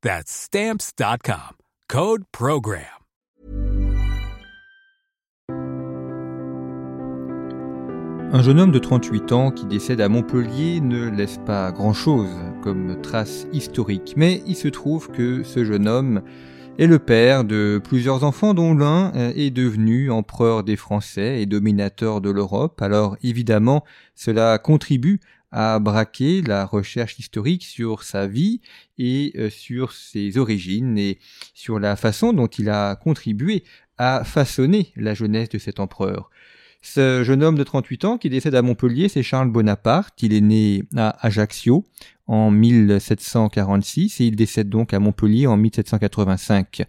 That's Stamps.com. Code Program. Un jeune homme de 38 ans qui décède à Montpellier ne laisse pas grand-chose comme trace historique, mais il se trouve que ce jeune homme est le père de plusieurs enfants dont l'un est devenu empereur des Français et dominateur de l'Europe. Alors évidemment, cela contribue à braquer la recherche historique sur sa vie et euh, sur ses origines et sur la façon dont il a contribué à façonner la jeunesse de cet empereur. Ce jeune homme de 38 ans qui décède à Montpellier, c'est Charles Bonaparte. Il est né à Ajaccio en 1746 et il décède donc à Montpellier en 1785.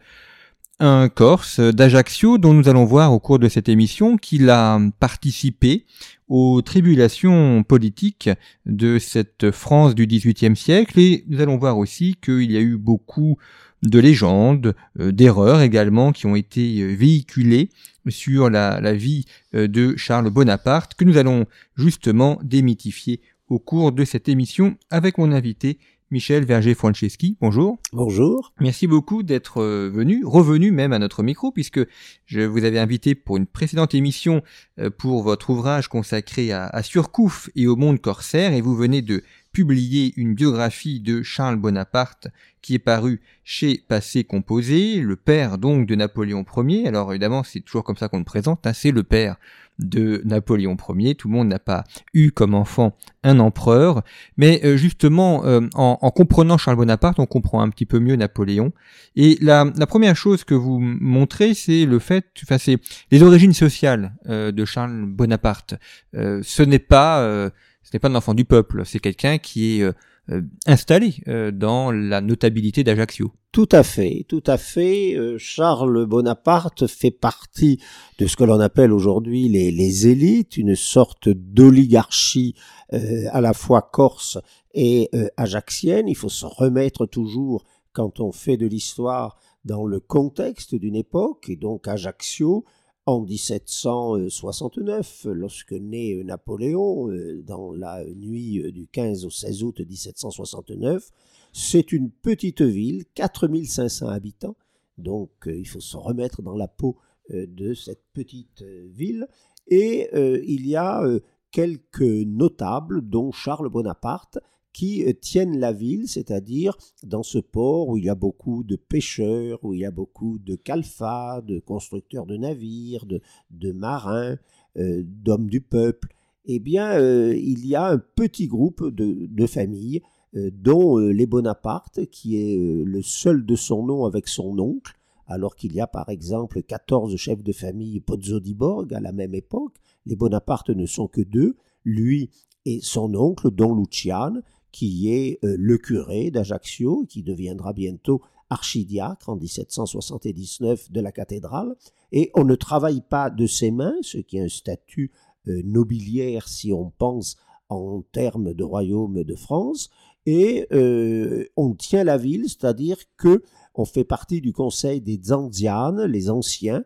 Un Corse d'Ajaccio dont nous allons voir au cours de cette émission qu'il a participé aux tribulations politiques de cette France du XVIIIe siècle. Et nous allons voir aussi qu'il y a eu beaucoup de légendes, euh, d'erreurs également qui ont été euh, véhiculées sur la, la vie euh, de Charles Bonaparte que nous allons justement démythifier au cours de cette émission avec mon invité Michel Verger-Franceschi. Bonjour. Bonjour. Merci beaucoup d'être venu, revenu même à notre micro, puisque je vous avais invité pour une précédente émission pour votre ouvrage consacré à, à Surcouf et au monde corsaire, et vous venez de publié une biographie de Charles Bonaparte qui est parue chez Passé Composé, le père donc de Napoléon Ier. Alors évidemment, c'est toujours comme ça qu'on le présente, hein. c'est le père de Napoléon Ier. Tout le monde n'a pas eu comme enfant un empereur, mais euh, justement, euh, en, comprenant Charles Bonaparte, on comprend un petit peu mieux Napoléon. Et la, première chose que vous montrez, c'est le fait, enfin, c'est les origines sociales euh, de Charles Bonaparte. ce n'est pas ce n'est pas un enfant du peuple, c'est quelqu'un qui est installé euh, dans la notabilité d'Ajaccio. Tout à fait, tout à fait. Charles Bonaparte fait partie de ce que l'on appelle aujourd'hui les, les, élites, une sorte d'oligarchie à la fois corse et ajaxienne. Il faut se remettre toujours, quand on fait de l'histoire, dans le contexte d'une époque, et donc Ajaccio en 1769, lorsque naît Napoléon, euh, dans la nuit euh, du 15 au 16 août 1769, c'est une petite ville, 4500 habitants, donc euh, il faut se remettre dans la peau de cette petite ville, et il y a quelques notables, dont Charles Bonaparte, qui euh, tiennent la ville, c'est-à-dire dans ce port où il y a beaucoup de pêcheurs, où il y a beaucoup de calfats, de constructeurs de navires, de, marins, euh, d'hommes du peuple, eh bien, euh, il y a un petit groupe de, familles, dont les Bonaparte, qui est le seul de son nom avec son oncle, alors qu'il y a par exemple 14 chefs de famille Pozzo di à la même époque. Les Bonaparte ne sont que deux, lui et son oncle, Don Luciane, qui est euh, le curé d'Ajaccio, qui deviendra bientôt archidiacre en 1779 de la cathédrale, et on ne travaille pas de ses mains, ce qui est un statut euh, nobiliaire si on pense en termes de royaume de France, et euh, on tient la ville, c'est-à-dire que on fait partie du conseil des Zanzianes, les anciens,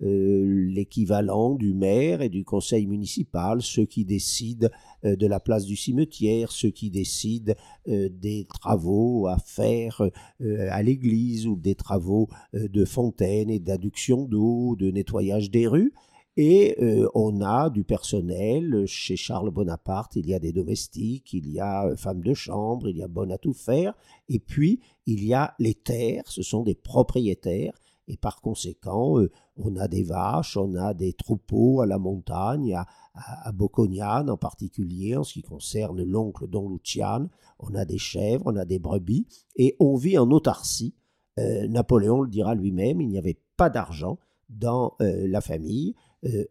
l'équivalent du maire et du conseil municipal, ceux qui décident euh, de la place du cimetière, ceux qui décident euh, des travaux à faire à l'église ou des travaux de fontaine et d'adduction d'eau, de nettoyage des rues. Et on a du personnel. Chez Charles Bonaparte, il y a des domestiques, il y a femmes de chambre, il y a bonne à tout faire. Et puis, il y a les terres, ce sont des propriétaires et par conséquent, on a des vaches, on a des troupeaux à la montagne, à, à, en particulier, en ce qui concerne l'oncle Don Lucian, on a des chèvres, on a des brebis, et on vit en autarcie. Napoléon le dira lui-même, il n'y avait pas d'argent dans la famille,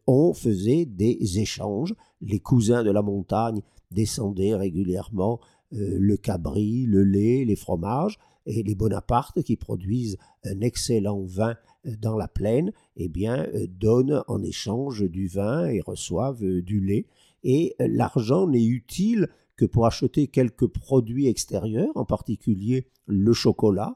on faisait des échanges, les cousins de la montagne descendaient régulièrement le cabri, le lait, les fromages, et les Bonaparte, qui produisent un excellent vin euh, dans la plaine, eh bien, euh, donnent en échange du vin et reçoivent euh, du lait. Et l'argent n'est utile que pour acheter quelques produits extérieurs, en particulier le chocolat.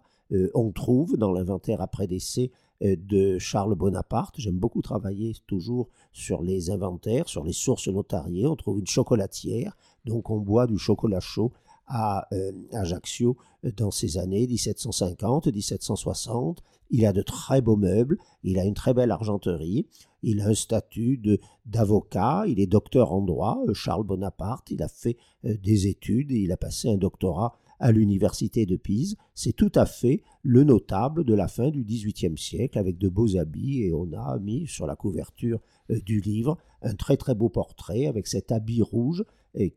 on trouve dans l'inventaire après décès de Charles Bonaparte. J'aime beaucoup travailler toujours sur les inventaires, sur les sources notariées. On trouve une chocolatière, donc on boit du chocolat chaud à euh, Ajaccio euh, dans ces années 1750-1760. Il a de très beaux meubles, il a une très belle argenterie, il a un statut d'avocat, il est docteur en droit, euh, Charles Bonaparte, il a fait des études il a passé un doctorat à l'université de Pise. C'est tout à fait le notable de la fin du XVIIIe siècle avec de beaux habits et on a mis sur la couverture du livre un très très beau portrait avec cet habit rouge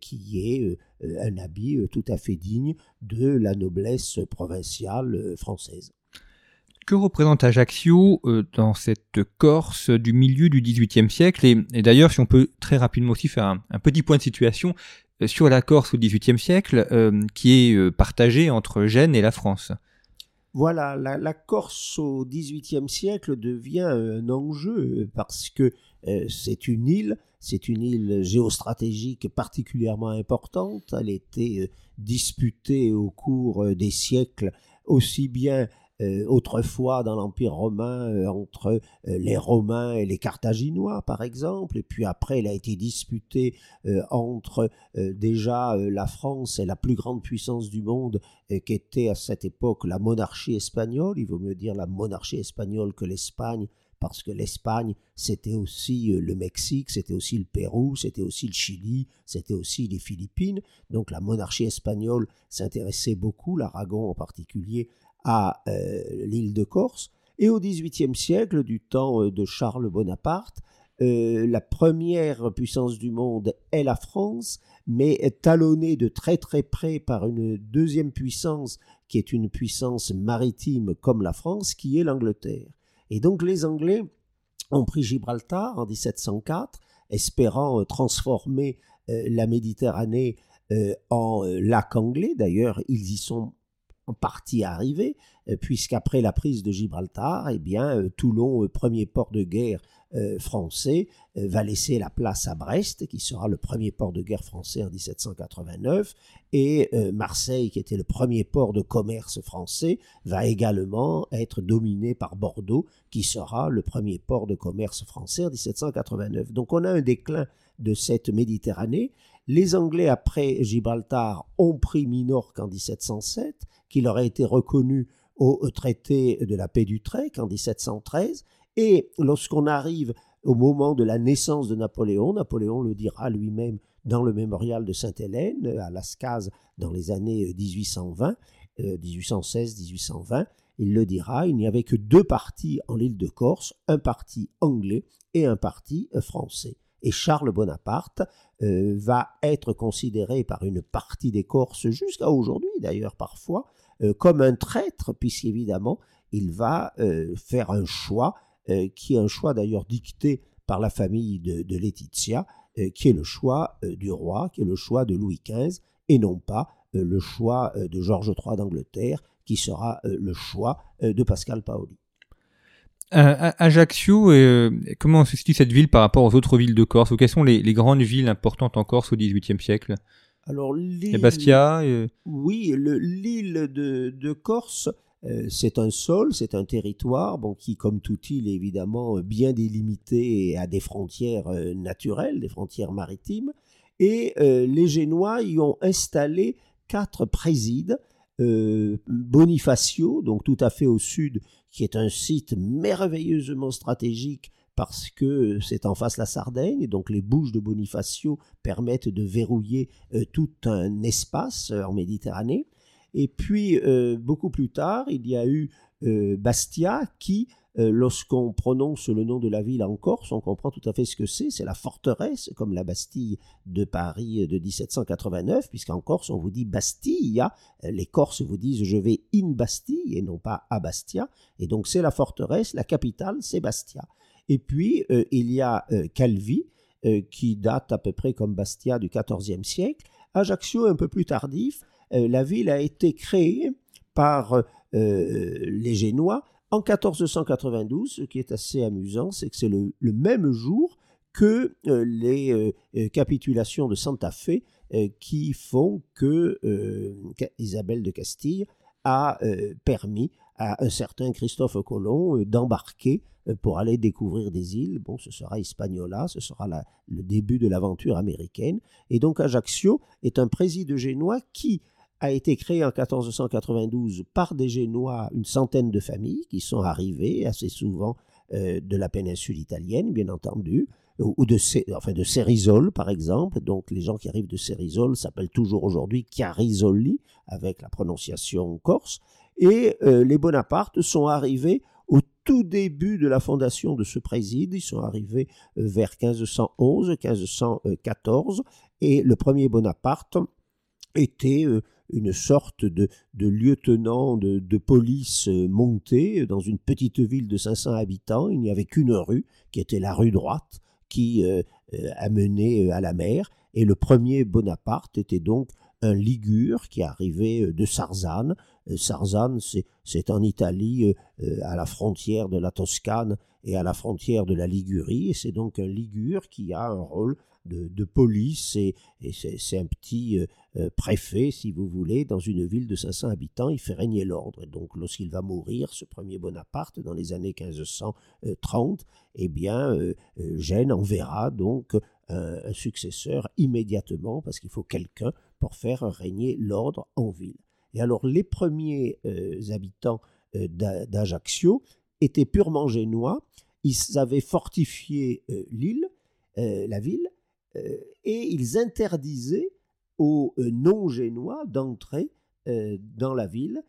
qui est euh, un habit euh, tout à fait digne de la noblesse provinciale euh, française. Que représente Ajaccio dans cette Corse du milieu du XVIIIe siècle? Et, d'ailleurs, si on peut très rapidement aussi faire un, petit point de situation sur la Corse au XVIIIe siècle, qui est partagée entre Gênes et la France. Voilà, la, Corse au XVIIIe siècle devient un enjeu parce que c'est une île c'est une île géostratégique particulièrement importante. Elle était euh, disputée au cours euh, des siècles aussi bien euh, autrefois dans l'Empire romain entre les Romains et les Carthaginois, par exemple, et puis après elle a été disputée entre déjà la France et la plus grande puissance du monde, qui était à cette époque la monarchie espagnole, il vaut mieux dire la monarchie espagnole que l'Espagne, parce que l'Espagne, c'était aussi euh, le Mexique, c'était aussi le Pérou, c'était aussi le Chili, c'était aussi les Philippines. Donc la monarchie espagnole s'intéressait beaucoup, l'Aragon en particulier, à euh, l'île de Corse. Et au XVIIIe siècle, du temps euh, de Charles Bonaparte, la première puissance du monde est la France, mais talonnée de très très près par une deuxième puissance qui est une puissance maritime comme la France, qui est l'Angleterre. Et donc les Anglais ont pris Gibraltar en 1704, espérant euh, transformer euh, la Méditerranée euh, en lac anglais. D'ailleurs, ils y sont en partie arrivés, puisqu'après la prise de Gibraltar, eh bien, Toulon, premier port de guerre euh, français euh, va laisser la place à Brest, qui sera le premier port de guerre français en 1789, et euh, Marseille, qui était le premier port de commerce français, va également être dominé par Bordeaux, qui sera le premier port de commerce français en 1789. Donc on a un déclin de cette Méditerranée. Les Anglais, après Gibraltar, ont pris Minorque en 1707, qui leur a été reconnu au traité de la paix d'Utrecht en 1713, et lorsqu'on arrive au moment de la naissance de Napoléon, Napoléon le dira lui-même dans le mémorial de Sainte-Hélène, à Lascaz, dans les années 1820, 1816-1820, euh, il le dira, il n'y avait que deux partis en l'île de Corse, un parti anglais et un parti euh, français. Et Charles Bonaparte euh, va être considéré par une partie des Corses, jusqu'à aujourd'hui d'ailleurs parfois, comme un traître, puisqu'évidemment, il va faire un choix euh, qui est un choix d'ailleurs dicté par la famille de, Laetitia, euh, qui est le choix euh, du roi, qui est le choix de Louis XV, et non pas le choix de Georges III d'Angleterre, qui sera le choix de Pascal Paoli. Ajaccio, comment se situe cette ville par rapport aux autres villes de Corse Ou quelles sont les, grandes villes importantes en Corse au XVIIIe siècle? Alors, l'île... Bastia Oui, l'île de, de, Corse euh, c'est un sol, c'est un territoire bon, qui, comme toute île, est évidemment bien délimité et a des frontières euh, naturelles, des frontières maritimes. Et euh, les Génois y ont installé quatre présides. Bonifacio, donc tout à fait au sud, qui est un site merveilleusement stratégique parce que c'est en face la Sardaigne, donc les bouches de Bonifacio permettent de verrouiller tout un espace en Méditerranée. Et puis, euh, beaucoup plus tard, il y a eu Bastia qui euh, lorsqu'on prononce le nom de la ville en Corse, on comprend tout à fait ce que c'est. C'est la forteresse, comme la Bastille de Paris de 1789, puisqu'en Corse, on vous dit Bastille. Les Corses vous disent je vais in Bastille et non pas à Bastia. Et donc c'est la forteresse, la capitale, c'est Bastia. Et puis, euh, il y a euh, Calvi, qui date à peu près comme Bastia du XIVe siècle. Ajaccio, un peu plus tardif. la ville a été créée par les Génois en 1492, ce qui est assez amusant, c'est que c'est le, même jour que euh, les euh, euh, capitulations de Santa Fe qui font que Isabelle de Castille a permis à un certain Christophe Colomb d'embarquer pour aller découvrir des îles. Bon, ce sera Hispaniola, ce sera le début de l'aventure américaine. Et donc Ajaccio est un président génois qui a été créé en 1492 par des Génois, une centaine de familles qui sont arrivées assez souvent euh, de la péninsule italienne, bien entendu, ou de, enfin de Cerisole, par exemple. Donc les gens qui arrivent de Cerisole s'appellent toujours aujourd'hui Chiarisoli, avec la prononciation corse. Et euh, les Bonapartes sont arrivés au tout début de la fondation de ce préside. Ils sont arrivés euh, vers 1511, 1514, et le premier Bonaparte était une sorte de, lieutenant de, police euh, monté dans une petite ville de 500 habitants. Il n'y avait qu'une rue, qui était la rue droite, qui euh, euh, amenait à la mer. Et le premier Bonaparte était donc un Ligure qui arrivait de Sarzane. Sarzane, c'est en Italie, à la frontière de la Toscane et à la frontière de la Ligurie. Et c'est donc un Ligure qui a un rôle de, police et, c'est un petit euh, euh, préfet, si vous voulez, dans une ville de 500 habitants, il fait régner l'ordre. Donc lorsqu'il va mourir, ce premier Bonaparte, dans les années 1530, eh bien, euh, Gênes enverra donc un, successeur immédiatement, parce qu'il faut quelqu'un pour faire régner l'ordre en ville. Et alors les premiers habitants d'Ajaccio étaient purement génois, ils avaient fortifié l'île, la ville, et ils interdisaient aux euh, non-génois d'entrer euh, dans la ville,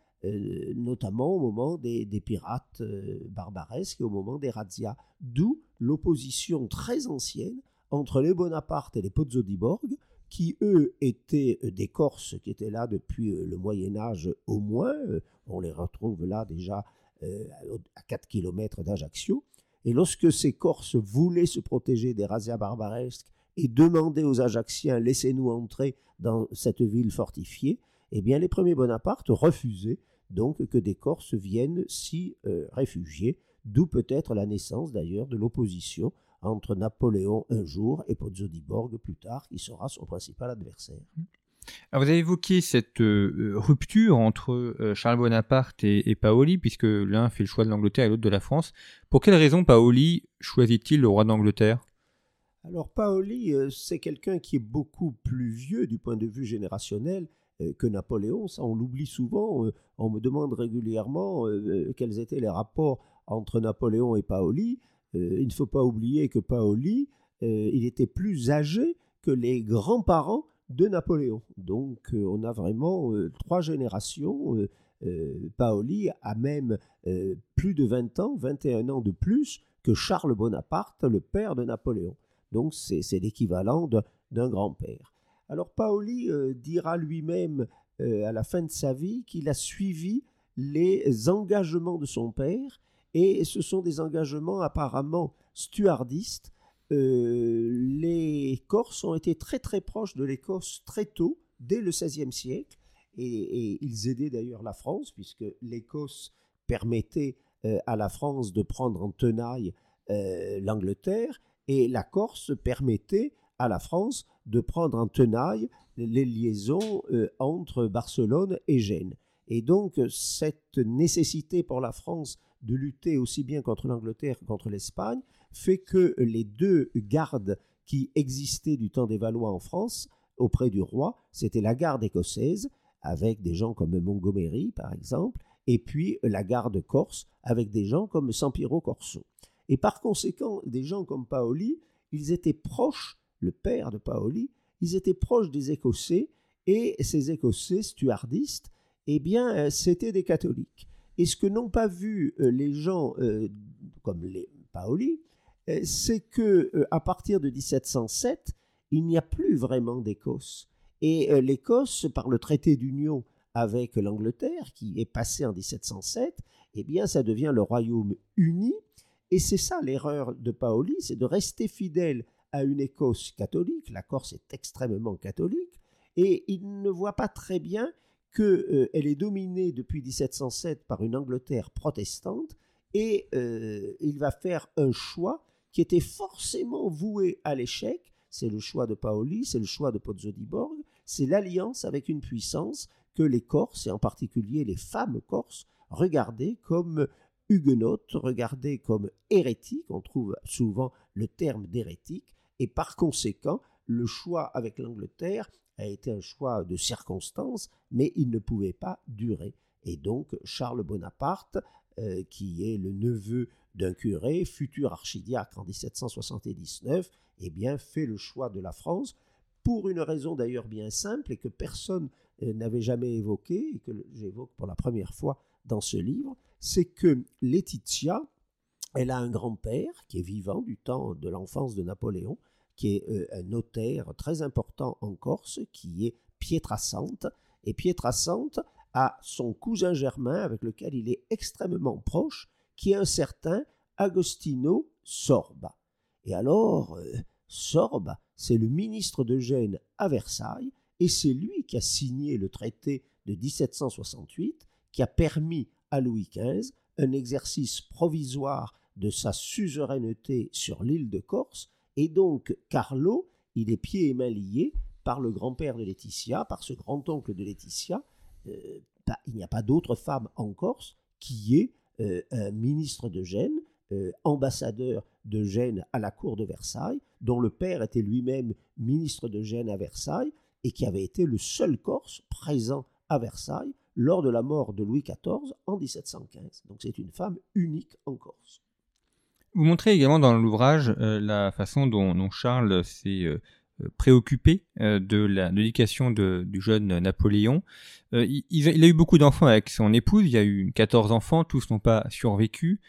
notamment au moment des, pirates barbaresques et au moment des razzias. D'où l'opposition très ancienne entre les Bonaparte et les Pozzo di Borg, qui eux étaient des Corses qui étaient là depuis le Moyen Âge au moins, on les retrouve là déjà à 4 km d'Ajaccio, et lorsque ces Corses voulaient se protéger des razzias barbaresques et demander aux Ajacciens laissez-nous entrer dans cette ville fortifiée, eh bien les premiers Bonaparte refusaient donc que des Corses viennent s'y euh, réfugier, d'où peut-être la naissance d'ailleurs de l'opposition entre Napoléon un jour et Pozzo di Borg plus tard, qui sera son principal adversaire. Vous avez évoqué cette euh, rupture entre euh, Charles Bonaparte et, et, Paoli, puisque l'un fait le choix de l'Angleterre et l'autre de la France. Pour quelle raison Paoli choisit-il le roi d'Angleterre? Alors Paoli, euh, c'est quelqu'un qui est beaucoup plus vieux du point de vue générationnel euh, que Napoléon. Ça, on l'oublie souvent. Euh, on me demande régulièrement quels étaient les rapports entre Napoléon et Paoli. Il ne faut pas oublier que Paoli, il était plus âgé que les grands-parents de Napoléon. Donc on a vraiment trois générations. Paoli a même plus de 20 ans, 21 ans de plus que Charles Bonaparte, le père de Napoléon. Donc c'est l'équivalent d'un grand-père. Alors Paoli euh, dira lui-même euh, à la fin de sa vie qu'il a suivi les engagements de son père, et ce sont des engagements apparemment stuardistes. Euh, les Corses ont été très très proches de l'Écosse très tôt, dès le XVIe siècle, et, ils aidaient d'ailleurs la France, puisque l'Écosse permettait à la France de prendre en tenaille l'Angleterre, et la Corse permettait à la France de prendre en tenaille les liaisons euh, entre Barcelone et Gênes. Et donc cette nécessité pour la France de lutter aussi bien contre l'Angleterre que contre l'Espagne fait que les deux gardes qui existaient du temps des Valois en France auprès du roi, c'était la garde écossaise, avec des gens comme Montgomery par exemple, et puis la garde corse, avec des gens comme Sampiero Corso. Et par conséquent, des gens comme Paoli, ils étaient proches, le père de Paoli, ils étaient proches des Écossais, et ces Écossais stuardistes, eh bien, euh, c'était des catholiques. Et ce que n'ont pas vu les gens comme les Paoli, c'est que à partir de 1707, il n'y a plus vraiment d'Écosse. Et l'Écosse, par le traité d'union avec l'Angleterre, qui est passé en 1707, eh bien, ça devient le royaume uni. Et c'est ça l'erreur de Paoli, c'est de rester fidèle à une Écosse catholique. La Corse est extrêmement catholique. Et il ne voit pas très bien qu'elle euh, est dominée depuis 1707 par une Angleterre protestante. Et euh, il va faire un choix qui était forcément voué à l'échec. C'est le choix de Paoli, c'est le choix de Pozzo di Borg, c'est l'alliance avec une puissance que les Corses, et en particulier les femmes corses, regardaient comme huguenotes, regardaient comme hérétiques, on trouve souvent le terme d'hérétique, et par conséquent, le choix avec l'Angleterre a été un choix de circonstance, mais il ne pouvait pas durer. Et donc Charles Bonaparte, euh, qui est le neveu d'un curé, futur archidiacre en 1779, eh bien, fait le choix de la France, pour une raison d'ailleurs bien simple et que personne euh, n'avait jamais évoqué et que j'évoque pour la première fois dans ce livre, c'est que Laetitia, elle a un grand-père qui est vivant du temps de l'enfance de Napoléon, qui est euh, un notaire très important en Corse, qui est Pietrasante. Et Pietrasante a son cousin germain avec lequel il est extrêmement proche, qui est un certain Agostino Sorba. Et alors, euh, Sorba, c'est le ministre de Gênes à Versailles, et c'est lui qui a signé le traité de 1768 qui a permis à Louis XV un exercice provisoire de sa suzeraineté sur l'île de Corse, et donc Carlo, il est pieds et mains liés par le grand-père de Laetitia, par ce grand-oncle de Laetitia. Euh, il n'y a pas d'autre femme en Corse qui est euh, un ministre de Gênes, euh, ambassadeur de Gênes à la cour de Versailles, dont le père était lui-même ministre de Gênes à Versailles, et qui avait été le seul Corse présent à Versailles lors de la mort de Louis XIV en 1715. Donc c'est une femme unique en Corse. Vous montrez également dans l'ouvrage euh, la façon dont, Charles s'est euh, préoccupé euh, de l'éducation du jeune Napoléon. Il, a eu beaucoup d'enfants avec son épouse, il y a eu 14 enfants, tous n'ont pas survécu.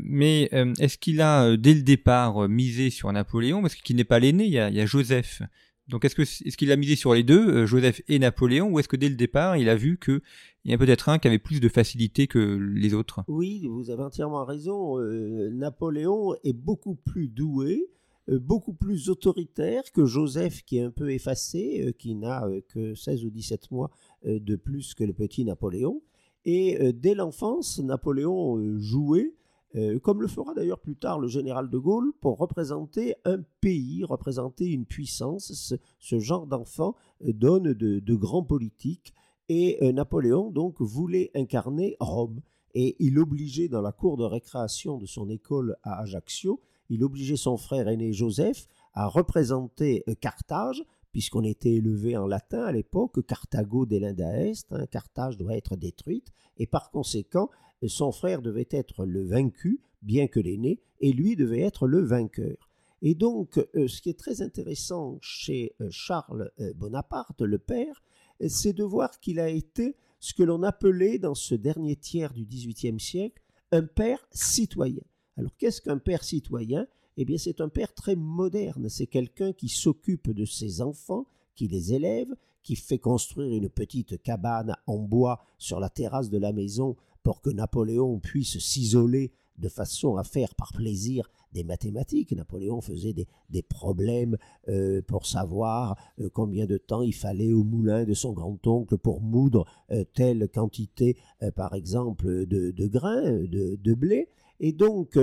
mais est-ce qu'il a dès le départ misé sur Napoléon? Parce qu'il n'est pas l'aîné, il, y a Joseph donc est-ce que est-ce qu'il a misé sur les deux, euh, Joseph et Napoléon, ou est-ce que dès le départ il a vu qu'il y a peut-être un qui avait plus de facilité que les autres? Oui, vous avez entièrement raison. Euh, Napoléon est beaucoup plus doué, euh, beaucoup plus autoritaire que Joseph qui est un peu effacé, qui n'a que 16 ou 17 mois de plus que le petit Napoléon. Et dès l'enfance, Napoléon jouait euh, comme le fera d'ailleurs plus tard le général de Gaulle, pour représenter un pays, représenter une puissance. Ce, genre d'enfant euh, donne de, grands politiques. Et euh, Napoléon, donc, voulait incarner Rome. Et il obligeait, dans la cour de récréation de son école à Ajaccio, il obligeait son frère aîné Joseph à représenter Carthage, puisqu'on était élevé en latin à l'époque, Carthago delinda est, hein, Carthage doit être détruite, et par conséquent, son frère devait être le vaincu, bien que l'aîné, et lui devait être le vainqueur. Et donc, euh, ce qui est très intéressant chez euh, Charles euh, Bonaparte, le père, c'est de voir qu'il a été ce que l'on appelait dans ce dernier tiers du XVIIIe siècle un père citoyen. Alors qu'est-ce qu'un père citoyen? Eh bien c'est un père très moderne, c'est quelqu'un qui s'occupe de ses enfants, qui les élève, qui fait construire une petite cabane en bois sur la terrasse de la maison pour que Napoléon puisse s'isoler de façon à faire par plaisir des mathématiques. Napoléon faisait des, problèmes euh, pour savoir euh, combien de temps il fallait au moulin de son grand-oncle pour moudre euh, telle quantité, par exemple, de, grains, de, blé. Et donc,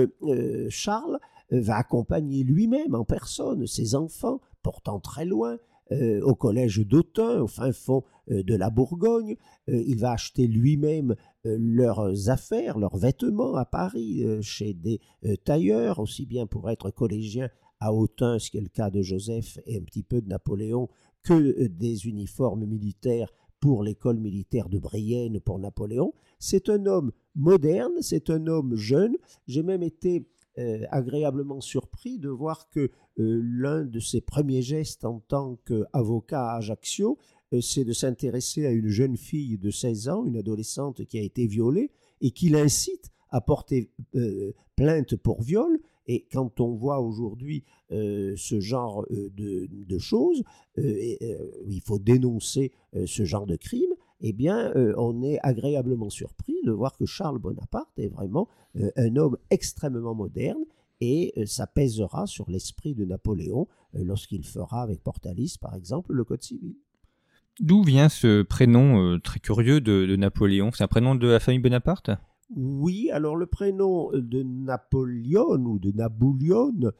Charles va accompagner lui-même en personne ses enfants, portant très loin, au collège d'Autun, au fin fond de la Bourgogne. Il va acheter lui-même leurs affaires, leurs vêtements à Paris, chez des tailleurs, aussi bien pour être collégien à Autun, ce qui est le cas de Joseph et un petit peu de Napoléon, que des uniformes militaires pour l'école militaire de Brienne pour Napoléon. C'est un homme moderne, c'est un homme jeune. J'ai même été euh, agréablement surpris de voir que euh, l'un de ses premiers gestes en tant qu'avocat à Ajaccio, euh, c'est de s'intéresser à une jeune fille de 16 ans, une adolescente qui a été violée, et qui l'incite à porter plainte pour viol. Et quand on voit aujourd'hui ce genre de, choses, il faut dénoncer ce genre de crime, eh bien, on est agréablement surpris de voir que Charles Bonaparte est vraiment un homme extrêmement moderne et euh, ça pèsera sur l'esprit de Napoléon euh, lorsqu'il fera avec Portalis, par exemple, le Code civil. D'où vient ce prénom euh, très curieux de, Napoléon? C'est un prénom de la famille Bonaparte? Oui, alors le prénom de Napoléon ou de Naboulion,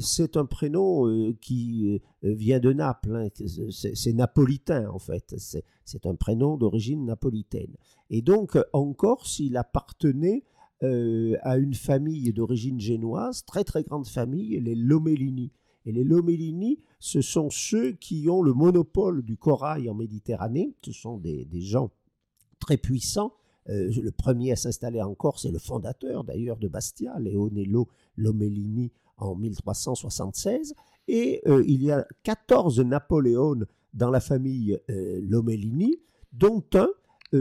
c'est un prénom qui vient de Naples, hein, c'est napolitain en fait, c'est un prénom d'origine napolitaine. Et donc en Corse, il appartenait euh, à une famille d'origine génoise, très très grande famille, les Lomellini. Et les Lomellini, ce sont ceux qui ont le monopole du corail en Méditerranée. Ce sont des, gens très puissants. Euh, le premier à s'installer en Corse est le fondateur d'ailleurs de Bastia, Leonello Lomellini, en 1376. Et euh, il y a 14 Napoléons dans la famille Lomellini, dont un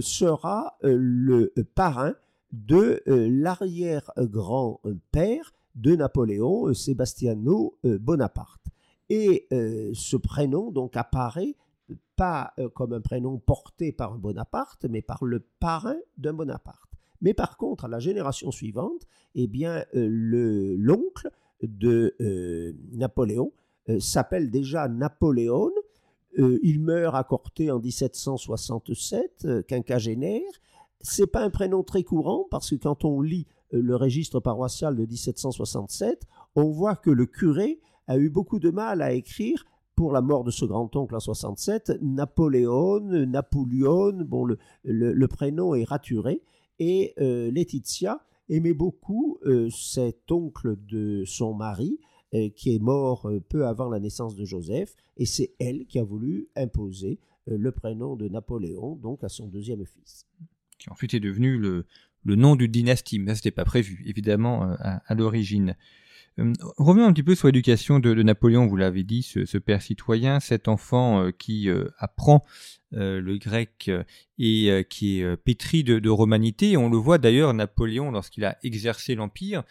sera le parrain de euh, l'arrière-grand-père de Napoléon, euh, Sebastiano euh, Bonaparte. Et ce prénom donc apparaît pas comme un prénom porté par un Bonaparte, mais par le parrain d'un Bonaparte. Mais par contre, à la génération suivante, eh bien, le l'oncle de Napoléon s'appelle déjà Napoléon. il meurt à Corté en 1767, quinquagénaire, c'est pas un prénom très courant parce que quand on lit euh, le registre paroissial de 1767, on voit que le curé a eu beaucoup de mal à écrire pour la mort de ce grand-oncle en 67, Napoléon, Napoléon, bon, le, prénom est raturé, et euh, Laetitia aimait beaucoup euh, cet oncle de son mari, qui est mort peu avant la naissance de Joseph, et c'est elle qui a voulu imposer le prénom de Napoléon, donc à son deuxième fils. Qui ensuite est devenu le, le nom d'une dynastie. Mais ça, c'était pas prévu, évidemment, euh, à, l'origine. Euh, revenons un petit peu sur l'éducation de, Napoléon, vous l'avez dit, ce, père citoyen, cet enfant euh, qui apprend le grec et qui est pétri de, de, romanité. On le voit d'ailleurs, Napoléon, lorsqu'il a exercé l'Empire,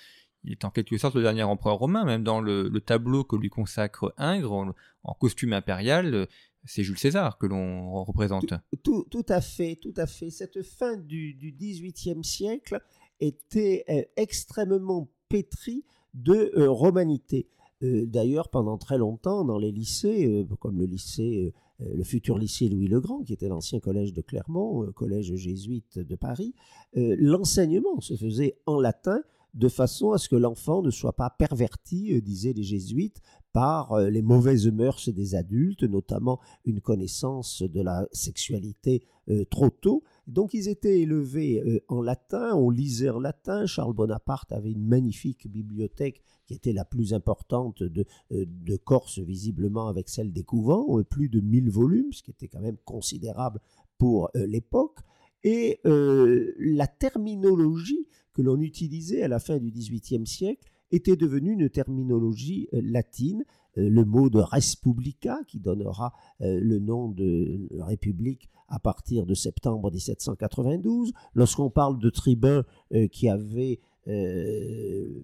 il est en quelque sorte le dernier empereur romain, même dans le, tableau que lui consacre Ingres, en costume impérial, c'est Jules César que l'on représente. Tout, à fait, tout à fait. Cette fin du, XVIIIe siècle était euh, extrêmement pétrie de euh, romanité. Euh, d'ailleurs, pendant très longtemps, dans les lycées, comme le lycée, le futur lycée Louis le Grand, qui était l'ancien collège de Clermont, collège jésuite de Paris, l'enseignement se faisait en latin de façon à ce que l'enfant ne soit pas perverti, euh, disaient les jésuites, par euh, les mauvaises mœurs des adultes, notamment une connaissance de la sexualité euh, trop tôt. Donc ils étaient élevés en latin, on lisait en latin. Charles Bonaparte avait une magnifique bibliothèque qui était la plus importante de, de Corse, visiblement avec celle des couvents, plus de 1000 volumes, ce qui était quand même considérable pour l'époque. Et la terminologie que l'on utilisait à la fin du XVIIIe siècle était devenue une terminologie euh, latine, euh, le mot de respublica, qui donnera euh, le nom de république à partir de septembre 1792. Lorsqu'on parle de tribun qui avait une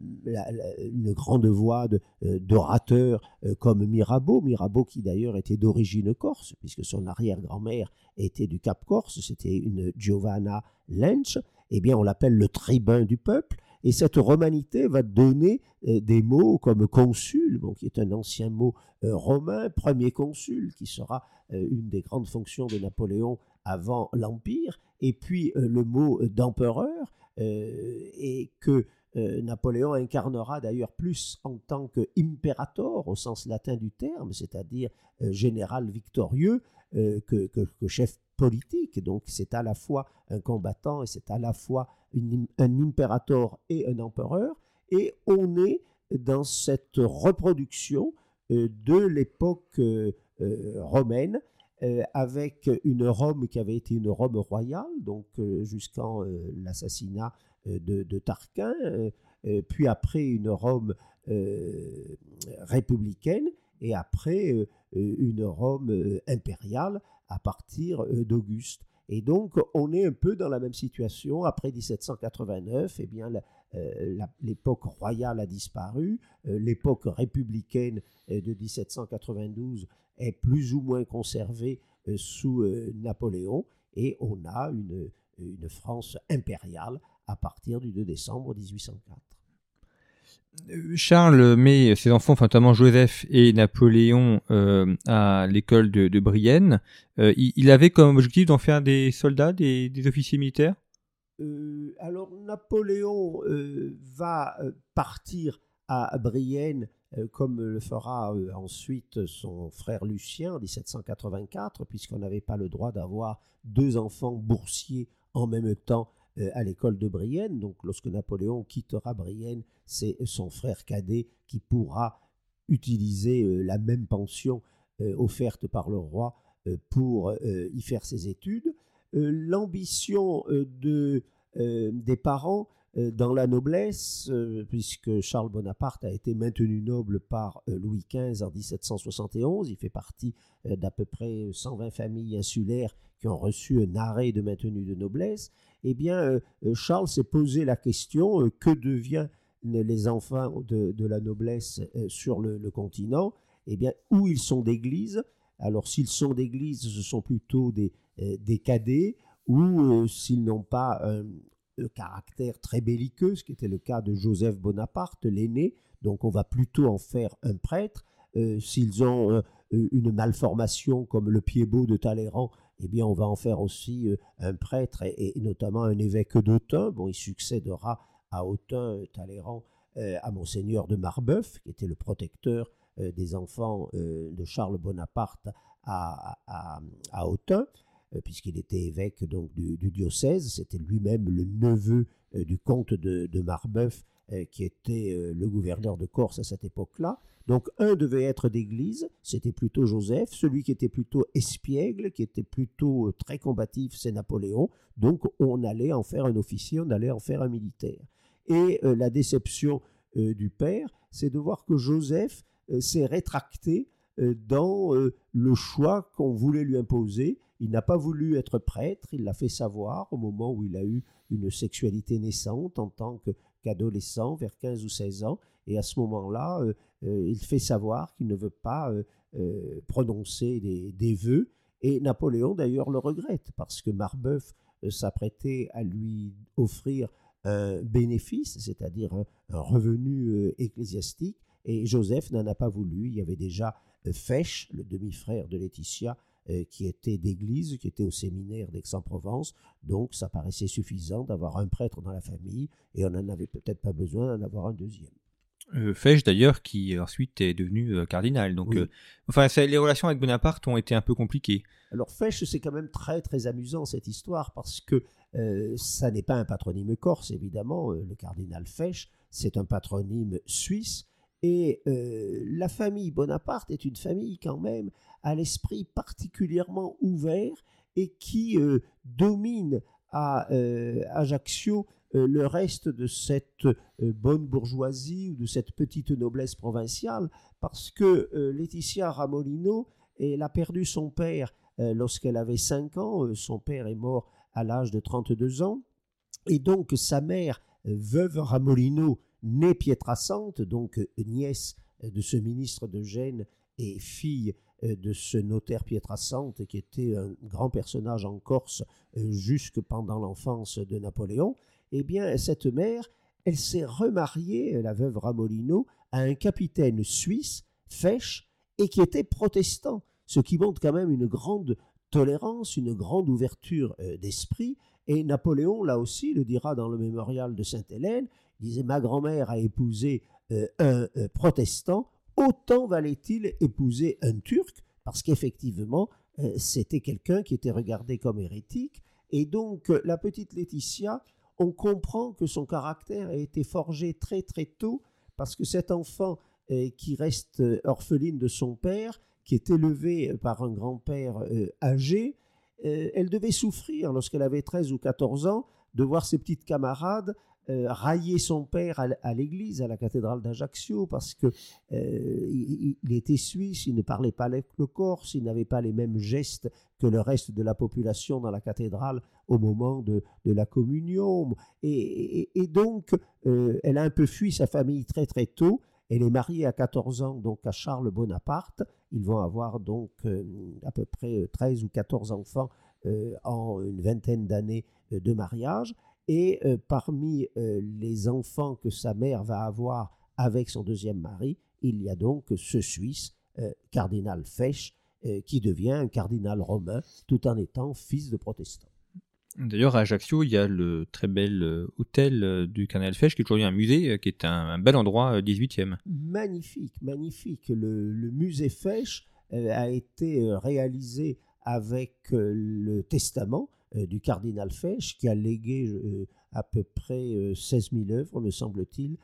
grande voix d'orateur comme Mirabeau, Mirabeau qui d'ailleurs était d'origine corse, puisque son arrière-grand-mère était du Cap Corse, c'était une Giovanna Lench, eh bien on l'appelle le tribun du peuple, et cette romanité va donner euh, des mots comme consul, qui est un ancien mot euh, romain, premier consul, qui sera euh, une des grandes fonctions de Napoléon avant l'Empire, et puis le mot d'empereur, et que Napoléon incarnera d'ailleurs plus en tant que imperator au sens latin du terme, c'est-à-dire général victorieux, que, que, chef politique. Donc c'est à la fois un combattant et c'est à la fois un impérator et un empereur. Et on est dans cette reproduction euh, de l'époque euh, euh, romaine avec une Rome qui avait été une Rome royale, donc jusqu'en l'assassinat de, Tarquin, puis après une Rome républicaine, et après une Rome impériale à partir euh, d'Auguste. Et donc, on est un peu dans la même situation. Après 1789, eh bien, l'époque royale a disparu. l'époque républicaine de 1792 est plus ou moins conservée sous Napoléon. Et on a une, une France impériale à partir du 2 décembre 1804. Charles met ses enfants, notamment Joseph et Napoléon, euh, à l'école de, Brienne. Euh, il, avait comme objectif d'en faire des soldats, des, officiers militaires? Euh, Alors Napoléon va partir à Brienne, comme le fera ensuite son frère Lucien en 1784, puisqu'on n'avait pas le droit d'avoir deux enfants boursiers en même temps à l'école de Brienne. Donc lorsque Napoléon quittera Brienne, c'est son frère cadet qui pourra utiliser euh, la même pension euh, offerte par le roi pour y faire ses études. L'ambition de, des parents dans la noblesse, puisque Charles Bonaparte a été maintenu noble par Louis XV en 1771, il fait partie d'à peu près 120 familles insulaires qui ont reçu un arrêt de maintenu de noblesse, eh bien, euh, euh, Charles s'est posé la question euh, que deviennent les enfants de, la noblesse sur le, continent? Eh bien, où ils sont d'église? Alors, s'ils sont d'église, ce sont plutôt des, cadets, ou s'ils n'ont pas caractère très belliqueux, ce qui était le cas de Joseph Bonaparte, l'aîné, donc on va plutôt en faire un prêtre. s'ils ont une malformation comme le pied beau de Talleyrand, eh bien, on va en faire aussi euh, un prêtre et, notamment un évêque d'Autun. Bon, il succédera à Autun, euh, Talleyrand, euh, à Monseigneur de Marbeuf, qui était le protecteur des enfants de Charles Bonaparte à, à, Autun, puisqu'il était évêque donc du, diocèse. C'était lui-même le neveu du comte de, Marbeuf, qui était le gouverneur de Corse à cette époque-là. Donc un devait être d'église, c'était plutôt Joseph, celui qui était plutôt espiègle, qui était plutôt euh, très combatif, c'est Napoléon. Donc on allait en faire un officier, on allait en faire un militaire. Et euh, la déception euh, du père, c'est de voir que Joseph s'est rétracté dans le choix qu'on voulait lui imposer. Il n'a pas voulu être prêtre, il l'a fait savoir au moment où il a eu une sexualité naissante en tant qu'adolescent, vers 15 ou 16 ans. Et à ce moment-là, euh, euh, il fait savoir qu'il ne veut pas euh, prononcer des, vœux. Et Napoléon, d'ailleurs, le regrette, parce que Marbeuf s'apprêtait à lui offrir un bénéfice, c'est-à-dire un, revenu ecclésiastique, et Joseph n'en a pas voulu. Il y avait déjà Fèche, le demi-frère de Laetitia, qui était d'église, qui était au séminaire d'Aix-en-Provence. Donc ça paraissait suffisant d'avoir un prêtre dans la famille et on n'en avait peut-être pas besoin d'en avoir un deuxième. Euh, d'ailleurs qui ensuite est devenu euh, cardinal. Donc, euh, enfin, les relations avec Bonaparte ont été un peu compliquées. Alors Fesch, c'est quand même très très amusant cette histoire parce que euh, ça n'est pas un patronyme corse évidemment. le cardinal Fesch, c'est un patronyme suisse. Et la famille Bonaparte est une famille quand même à l'esprit particulièrement ouvert et qui domine à Ajaccio euh, le reste de cette euh, bonne bourgeoisie ou de cette petite noblesse provinciale, parce que euh, Laetitia Ramolino, elle a perdu son père lorsqu'elle avait 5 ans, son père est mort à l'âge de 32 ans, et donc sa mère, veuve Ramolino, née Pietrasante, donc nièce de ce ministre de Gênes et fille de ce notaire Pietrasante qui était un grand personnage en Corse jusque pendant l'enfance de Napoléon, eh bien, cette mère, elle s'est remariée, la veuve Ramolino, à un capitaine suisse, Fesch, et qui était protestant, ce qui montre quand même une grande tolérance, une grande ouverture euh, d'esprit. Et Napoléon, là aussi, le dira dans le mémorial de Sainte-Hélène, disait Ma grand-mère a épousé euh, un euh, protestant, autant valait-il épouser un turc, parce qu'effectivement, c'était quelqu'un qui était regardé comme hérétique. Et donc, la petite Laetitia, on comprend que son caractère a été forgé très très tôt parce que cet enfant euh, qui reste euh, orpheline de son père, qui est élevé euh, par un grand-père âgé, elle devait souffrir lorsqu'elle avait 13 ou 14 ans de voir ses petites camarades euh, raillé son père à, l'église, à la cathédrale d'Ajaccio, parce que euh, il, était suisse, il ne parlait pas le corse, il n'avait pas les mêmes gestes que le reste de la population dans la cathédrale au moment de, la communion. Et, donc, euh, elle a un peu fui sa famille très très tôt. Elle est mariée à 14 ans donc à Charles Bonaparte. Ils vont avoir donc à peu près 13 ou 14 enfants en une vingtaine d'années de mariage. Et euh, parmi euh, les enfants que sa mère va avoir avec son deuxième mari, il y a donc ce Suisse, euh, cardinal Fesch, qui devient un cardinal romain tout en étant fils de protestant. D'ailleurs, à Ajaccio, il y a le très bel hôtel du cardinal Fesch, qui est aujourd'hui un musée, qui est un, bel endroit 18e. Magnifique, magnifique. Le, le musée Fesch a été réalisé avec le testament du cardinal Fesch, qui a légué euh, à peu près 16 euh, 000 œuvres, me semble-t-il,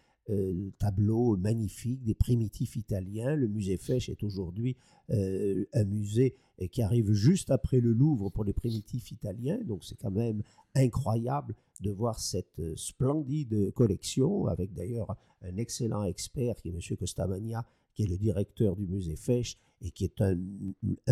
tableaux magnifiques des primitifs italiens. Le musée Fesch est aujourd'hui un musée qui arrive juste après le Louvre pour les primitifs italiens, donc c'est quand même incroyable de voir cette splendide collection, avec d'ailleurs un excellent expert qui est M. Costamagna, qui est le directeur du musée Fesch et qui est un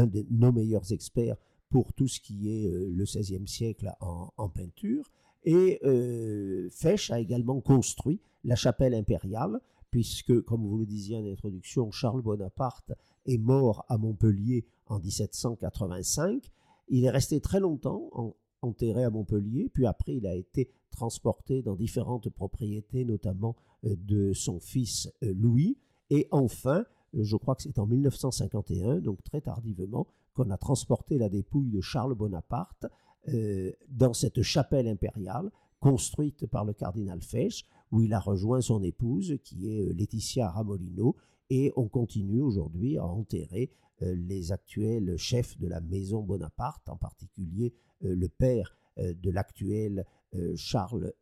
de nos meilleurs experts pour tout ce qui est euh, le XVIe siècle en, peinture. Et euh, Fesch a également construit la chapelle impériale, puisque, comme vous le disiez en introduction, Charles Bonaparte est mort à Montpellier en 1785. Il est resté très longtemps enterré à Montpellier, puis après il a été transporté dans différentes propriétés, notamment euh, de son fils Louis. Et enfin, je crois que c'est en 1951, donc très tardivement, qu'on a transporté la dépouille de Charles Bonaparte euh, dans cette chapelle impériale construite par le cardinal Fesch, où il a rejoint son épouse, qui est euh, Laetitia Ramolino, et on continue aujourd'hui à enterrer euh, les actuels chefs de la maison Bonaparte, en particulier le père de l'actuel Charles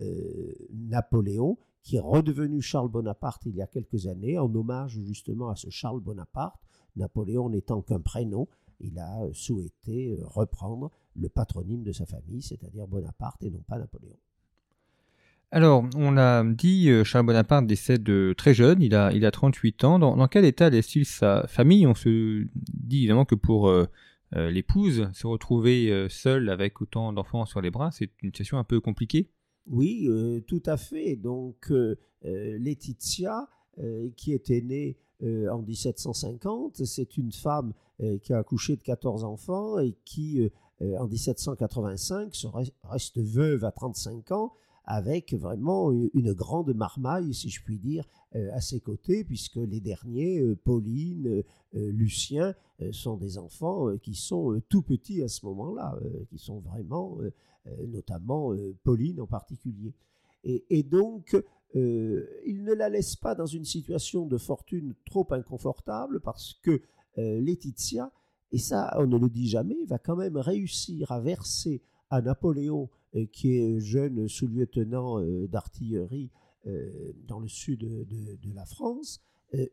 Napoléon, qui est redevenu Charles Bonaparte il y a quelques années, en hommage justement à ce Charles Bonaparte, Napoléon n'étant qu'un prénom, il a euh, souhaité euh, reprendre le patronyme de sa famille, c'est-à-dire Bonaparte et non pas Napoléon. Alors, on l'a dit, euh, Charles Bonaparte décède très jeune, il a, il a 38 ans. Dans, quel état laisse-t-il sa famille? On se dit évidemment que pour l'épouse, se retrouver seule avec autant d'enfants sur les bras, c'est une situation un peu compliquée? Oui, tout à fait. Donc, Laetitia, qui était née euh, en 1750. C'est une femme euh, qui a accouché de 14 enfants et qui, euh, en 1785, se reste veuve à 35 ans avec vraiment une grande marmaille, si je puis dire, à ses côtés, puisque les derniers, Pauline, Lucien, sont des enfants qui sont tout petits à ce moment-là, qui sont vraiment, notamment Pauline en particulier. Et, donc, euh, il ne la laisse pas dans une situation de fortune trop inconfortable parce que euh, Laetitia, et ça on ne le dit jamais, va quand même réussir à verser à Napoléon, euh, qui est jeune sous-lieutenant d'artillerie dans le sud de, la France,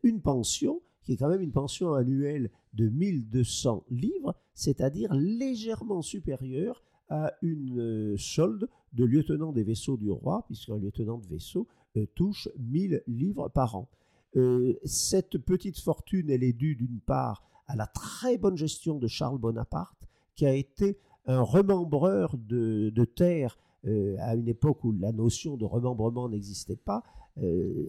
une pension qui est quand même une pension annuelle de 1200 livres, c'est-à-dire légèrement supérieure à une solde de lieutenant des vaisseaux du roi, puisqu'un lieutenant de vaisseau euh, touche 1000 livres par an. Euh, cette petite fortune, elle est due d'une part à la très bonne gestion de Charles Bonaparte, qui a été un remembreur de, terre euh, à une époque où la notion de remembrement n'existait pas.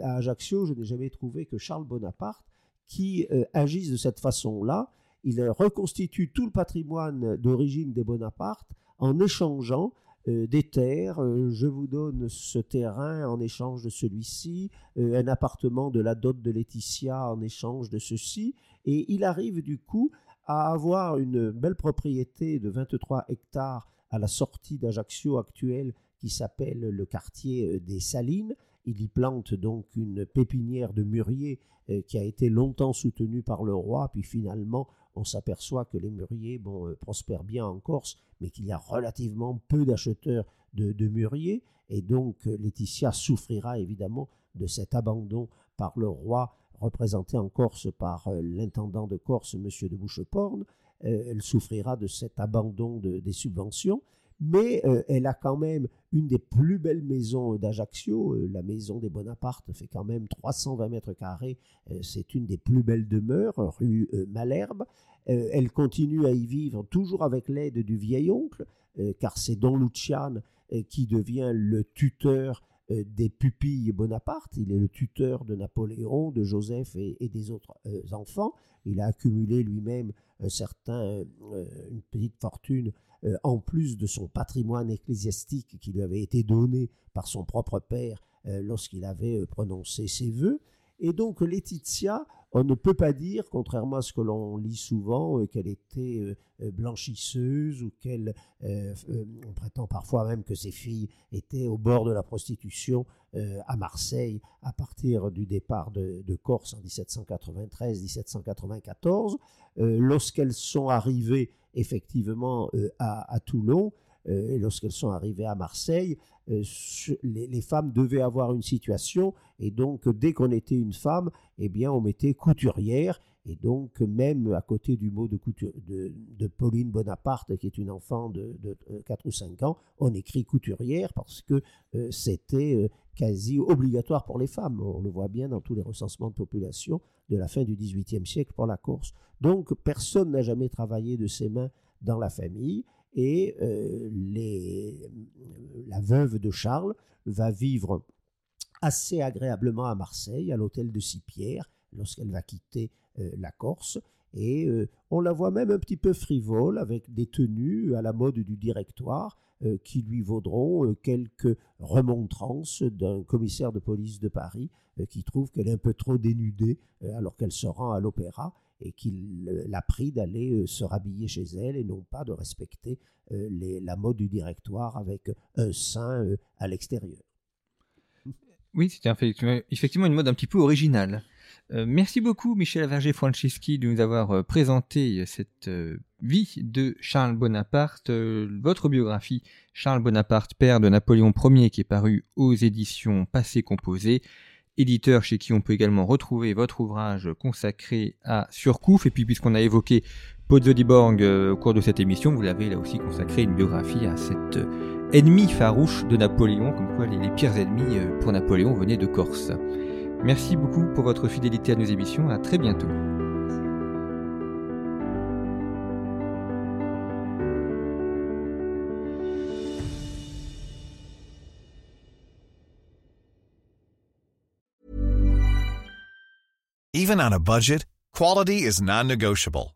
à Ajaccio, je n'ai jamais trouvé que Charles Bonaparte qui agisse de cette façon-là. Il reconstitue tout le patrimoine d'origine des Bonaparte en échangeant euh, des terres, euh, je vous donne ce terrain en échange de celui-ci, euh, un appartement de la dot de Laetitia en échange de ceci, et il arrive du coup à avoir une belle propriété de 23 hectares à la sortie d'Ajaccio actuelle qui s'appelle le quartier des Salines. Il y plante donc une pépinière de mûriers qui a été longtemps soutenue par le roi, puis finalement on s'aperçoit que les mûriers bon, euh, prospèrent bien en Corse, mais qu'il y a relativement peu d'acheteurs de, mûriers, et donc euh, Laetitia souffrira évidemment de cet abandon par le roi, représenté en Corse par euh, l'intendant de Corse, M. de Boucheporne. elle souffrira de cet abandon des subventions, mais euh, elle a quand même une des plus belles maisons d'Ajaccio. Euh, la maison des Bonaparte fait quand même 320 mètres carrés. Euh, c'est une des plus belles demeures, rue Malherbe. elle continue à y vivre toujours avec l'aide du vieil oncle, car c'est Don Lucian qui devient le tuteur des pupilles Bonaparte. Il est le tuteur de Napoléon, de Joseph et, des autres enfants. Il a accumulé lui-même une petite fortune euh, en plus de son patrimoine ecclésiastique qui lui avait été donné par son propre père euh, lorsqu'il avait euh, prononcé ses vœux. Et donc Laetitia, on ne peut pas dire, contrairement à ce que l'on lit souvent, qu'elle était blanchisseuse ou qu'elle, on prétend parfois même que ses filles étaient au bord de la prostitution à Marseille à partir du départ de, de Corse en 1793-1794. Lorsqu'elles sont arrivées effectivement euh, à, Toulon, euh, lorsqu'elles sont arrivées à Marseille, euh, les, femmes devaient avoir une situation, et donc dès qu'on était une femme, eh bien on mettait couturière, et donc même à côté du mot de, de, Pauline Bonaparte, qui est une enfant de, 4 ou 5 ans, on écrit couturière parce que c'était quasi obligatoire pour les femmes. On le voit bien dans tous les recensements de population de la fin du XVIIIe siècle pour la Corse. Donc personne n'a jamais travaillé de ses mains dans la famille et euh, les, la veuve de Charles va vivre assez agréablement à Marseille, à l'hôtel de Sipierre, lorsqu'elle va quitter euh, la Corse. Et euh, on la voit même un petit peu frivole, avec des tenues à la mode du directoire, euh, qui lui vaudront euh, quelques remontrances d'un commissaire de police de Paris qui trouve qu'elle est un peu trop dénudée alors qu'elle se rend à l'opéra et qu'il l'a pris d'aller se rhabiller chez elle et non pas de respecter la mode du directoire avec un sein à l'extérieur. Oui, c'était effectivement une mode un petit peu originale. Euh, merci beaucoup Michel Averger-Franceschi de nous avoir euh, présenté cette euh, vie de Charles Bonaparte, votre biographie Charles Bonaparte, père de Napoléon Ier qui est paru aux éditions Passé Composé, éditeur chez qui on peut également retrouver votre ouvrage consacré à Surcouf et puis puisqu'on a évoqué Pozzo di Borg au cours de cette émission, vous l'avez là aussi consacré une biographie à cet ennemi farouche de Napoléon, comme quoi les pires ennemis pour Napoléon venaient de Corse. Merci beaucoup pour votre fidélité à nos émissions. À très bientôt. Even on a budget, quality is non-negotiable.